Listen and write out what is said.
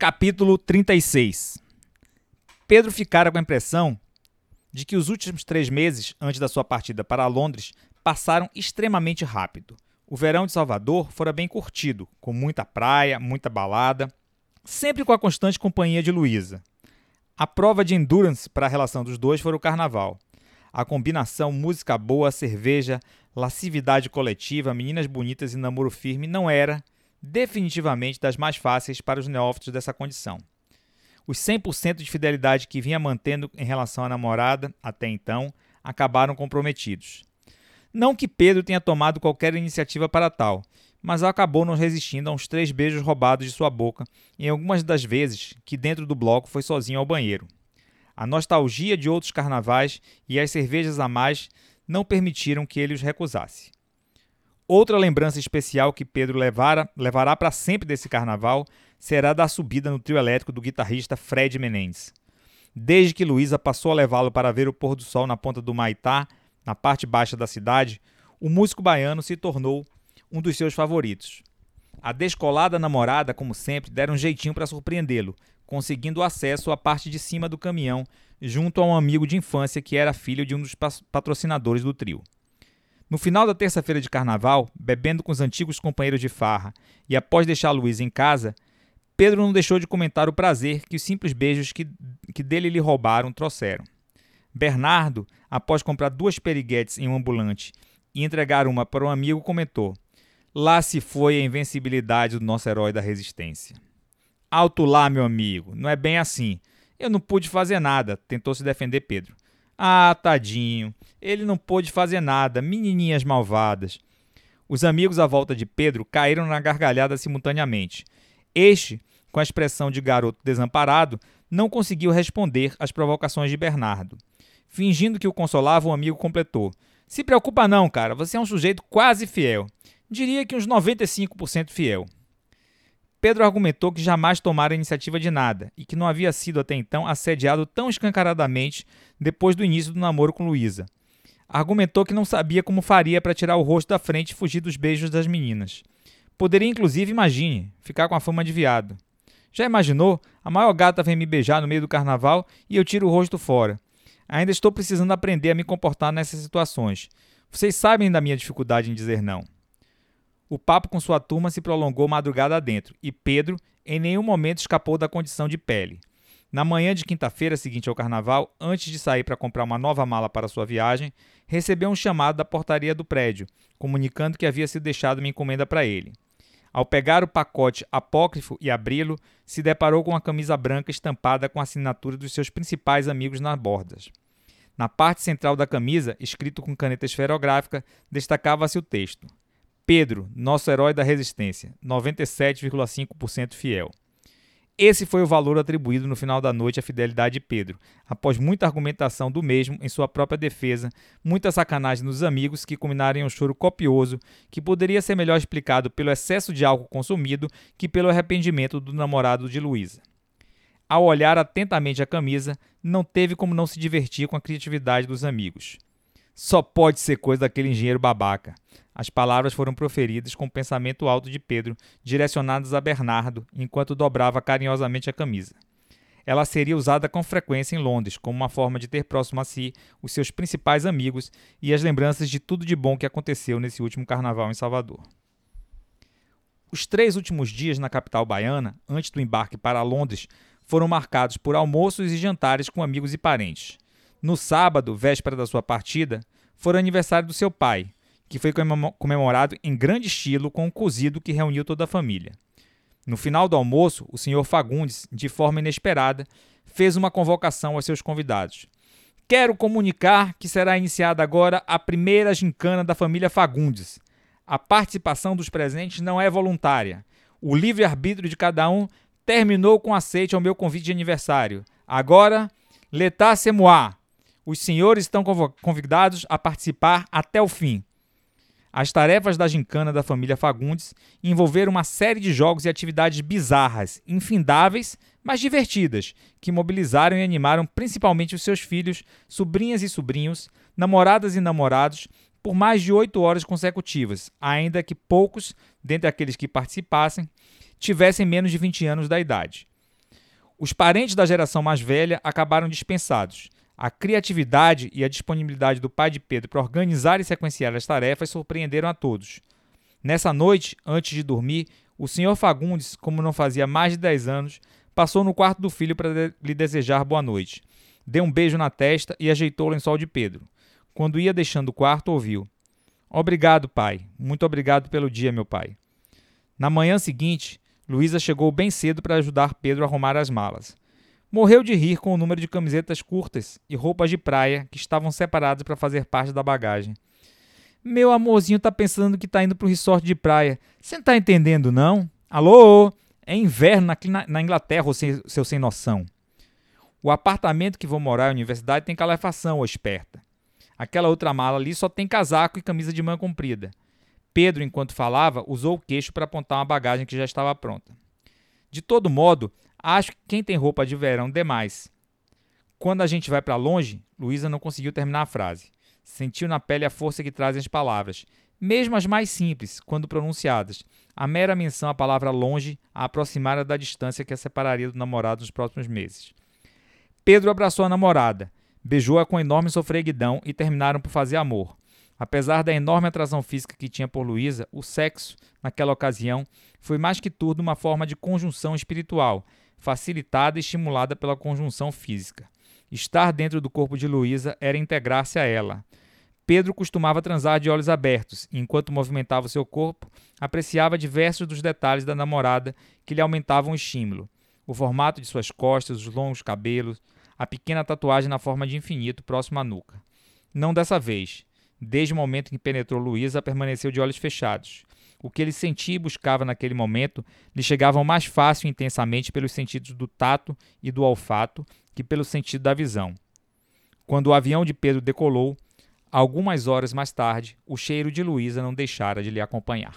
Capítulo 36 Pedro ficara com a impressão de que os últimos três meses antes da sua partida para Londres passaram extremamente rápido. O verão de Salvador fora bem curtido, com muita praia, muita balada, sempre com a constante companhia de Luísa. A prova de endurance para a relação dos dois foi o carnaval. A combinação música boa, cerveja, lascividade coletiva, meninas bonitas e namoro firme não era, definitivamente, das mais fáceis para os neófitos dessa condição. Os 100% de fidelidade que vinha mantendo em relação à namorada até então acabaram comprometidos. Não que Pedro tenha tomado qualquer iniciativa para tal, mas acabou não resistindo a uns três beijos roubados de sua boca em algumas das vezes que dentro do bloco foi sozinho ao banheiro. A nostalgia de outros carnavais e as cervejas a mais não permitiram que ele os recusasse. Outra lembrança especial que Pedro levara, levará para sempre desse carnaval será da subida no trio elétrico do guitarrista Fred Menendez. Desde que Luísa passou a levá-lo para ver o pôr do sol na ponta do Maitá, na parte baixa da cidade, o músico baiano se tornou um dos seus favoritos. A descolada namorada, como sempre, deram um jeitinho para surpreendê-lo, conseguindo acesso à parte de cima do caminhão, junto a um amigo de infância que era filho de um dos patrocinadores do trio. No final da terça-feira de carnaval, bebendo com os antigos companheiros de farra e após deixar Luiz em casa, Pedro não deixou de comentar o prazer que os simples beijos que, que dele lhe roubaram trouxeram. Bernardo, após comprar duas periguetes em um ambulante e entregar uma para um amigo, comentou: Lá se foi a invencibilidade do nosso herói da resistência. Alto lá, meu amigo, não é bem assim. Eu não pude fazer nada, tentou se defender Pedro. Ah, tadinho, ele não pôde fazer nada, menininhas malvadas. Os amigos à volta de Pedro caíram na gargalhada simultaneamente. Este, com a expressão de garoto desamparado, não conseguiu responder às provocações de Bernardo. Fingindo que o consolava, o amigo completou: Se preocupa não, cara, você é um sujeito quase fiel. Diria que uns 95% fiel. Pedro argumentou que jamais tomara iniciativa de nada e que não havia sido até então assediado tão escancaradamente depois do início do namoro com Luísa. Argumentou que não sabia como faria para tirar o rosto da frente e fugir dos beijos das meninas. Poderia, inclusive, imagine, ficar com a fama de viado. Já imaginou? A maior gata vem me beijar no meio do carnaval e eu tiro o rosto fora. Ainda estou precisando aprender a me comportar nessas situações. Vocês sabem da minha dificuldade em dizer não. O papo com sua turma se prolongou madrugada adentro e Pedro em nenhum momento escapou da condição de pele. Na manhã de quinta-feira seguinte ao carnaval, antes de sair para comprar uma nova mala para sua viagem, recebeu um chamado da portaria do prédio, comunicando que havia sido deixado uma encomenda para ele. Ao pegar o pacote apócrifo e abri-lo, se deparou com uma camisa branca estampada com a assinatura dos seus principais amigos nas bordas. Na parte central da camisa, escrito com caneta esferográfica, destacava-se o texto: Pedro, nosso herói da resistência, 97,5% fiel. Esse foi o valor atribuído no final da noite à fidelidade de Pedro, após muita argumentação do mesmo em sua própria defesa, muita sacanagem dos amigos que culminaram em um choro copioso que poderia ser melhor explicado pelo excesso de álcool consumido que pelo arrependimento do namorado de Luísa. Ao olhar atentamente a camisa, não teve como não se divertir com a criatividade dos amigos. Só pode ser coisa daquele engenheiro babaca. As palavras foram proferidas com o pensamento alto de Pedro, direcionadas a Bernardo, enquanto dobrava carinhosamente a camisa. Ela seria usada com frequência em Londres, como uma forma de ter próximo a si os seus principais amigos e as lembranças de tudo de bom que aconteceu nesse último carnaval em Salvador. Os três últimos dias na capital baiana, antes do embarque para Londres, foram marcados por almoços e jantares com amigos e parentes. No sábado, véspera da sua partida, foi aniversário do seu pai, que foi comemorado em grande estilo com um cozido que reuniu toda a família. No final do almoço, o senhor Fagundes, de forma inesperada, fez uma convocação aos seus convidados. Quero comunicar que será iniciada agora a primeira gincana da família Fagundes. A participação dos presentes não é voluntária. O livre-arbítrio de cada um terminou com aceite ao meu convite de aniversário. Agora, l'état c'est moi. Os senhores estão convidados a participar até o fim. As tarefas da gincana da família Fagundes envolveram uma série de jogos e atividades bizarras, infindáveis, mas divertidas, que mobilizaram e animaram principalmente os seus filhos, sobrinhas e sobrinhos, namoradas e namorados, por mais de oito horas consecutivas, ainda que poucos, dentre aqueles que participassem, tivessem menos de 20 anos da idade. Os parentes da geração mais velha acabaram dispensados. A criatividade e a disponibilidade do pai de Pedro para organizar e sequenciar as tarefas surpreenderam a todos. Nessa noite, antes de dormir, o senhor Fagundes, como não fazia mais de 10 anos, passou no quarto do filho para lhe desejar boa noite. Deu um beijo na testa e ajeitou o lençol de Pedro. Quando ia deixando o quarto, ouviu: Obrigado, pai. Muito obrigado pelo dia, meu pai. Na manhã seguinte, Luísa chegou bem cedo para ajudar Pedro a arrumar as malas. Morreu de rir com o número de camisetas curtas e roupas de praia que estavam separadas para fazer parte da bagagem. Meu amorzinho tá pensando que tá indo pro resort de praia. Você não tá entendendo, não? Alô? É inverno aqui na, Inglaterra, seu, seu sem noção. O apartamento que vou morar na universidade tem calefação, ô esperta. Aquela outra mala ali só tem casaco e camisa de manga comprida. Pedro, enquanto falava, usou o queixo para apontar uma bagagem que já estava pronta. De todo modo, acho que quem tem roupa de verão demais. Quando a gente vai para longe, Luísa não conseguiu terminar a frase. Sentiu na pele a força que trazem as palavras, mesmo as mais simples, quando pronunciadas. A mera menção à palavra longe a aproximara da distância que a separaria do namorado nos próximos meses. Pedro abraçou a namorada, beijou-a com enorme sofreguidão e terminaram por fazer amor. Apesar da enorme atração física que tinha por Luísa, o sexo, naquela ocasião, foi mais que tudo uma forma de conjunção espiritual, facilitada e estimulada pela conjunção física. Estar dentro do corpo de Luísa era integrar-se a ela. Pedro costumava transar de olhos abertos e, enquanto movimentava seu corpo, apreciava diversos dos detalhes da namorada que lhe aumentavam o estímulo. O formato de suas costas, os longos cabelos, a pequena tatuagem na forma de infinito próximo à nuca. Não dessa vez. Desde o momento em que penetrou Luísa, permaneceu de olhos fechados. O que ele sentia e buscava naquele momento lhe chegavam mais fácil e intensamente pelos sentidos do tato e do olfato que pelo sentido da visão. Quando o avião de Pedro decolou, algumas horas mais tarde, o cheiro de Luísa não deixara de lhe acompanhar.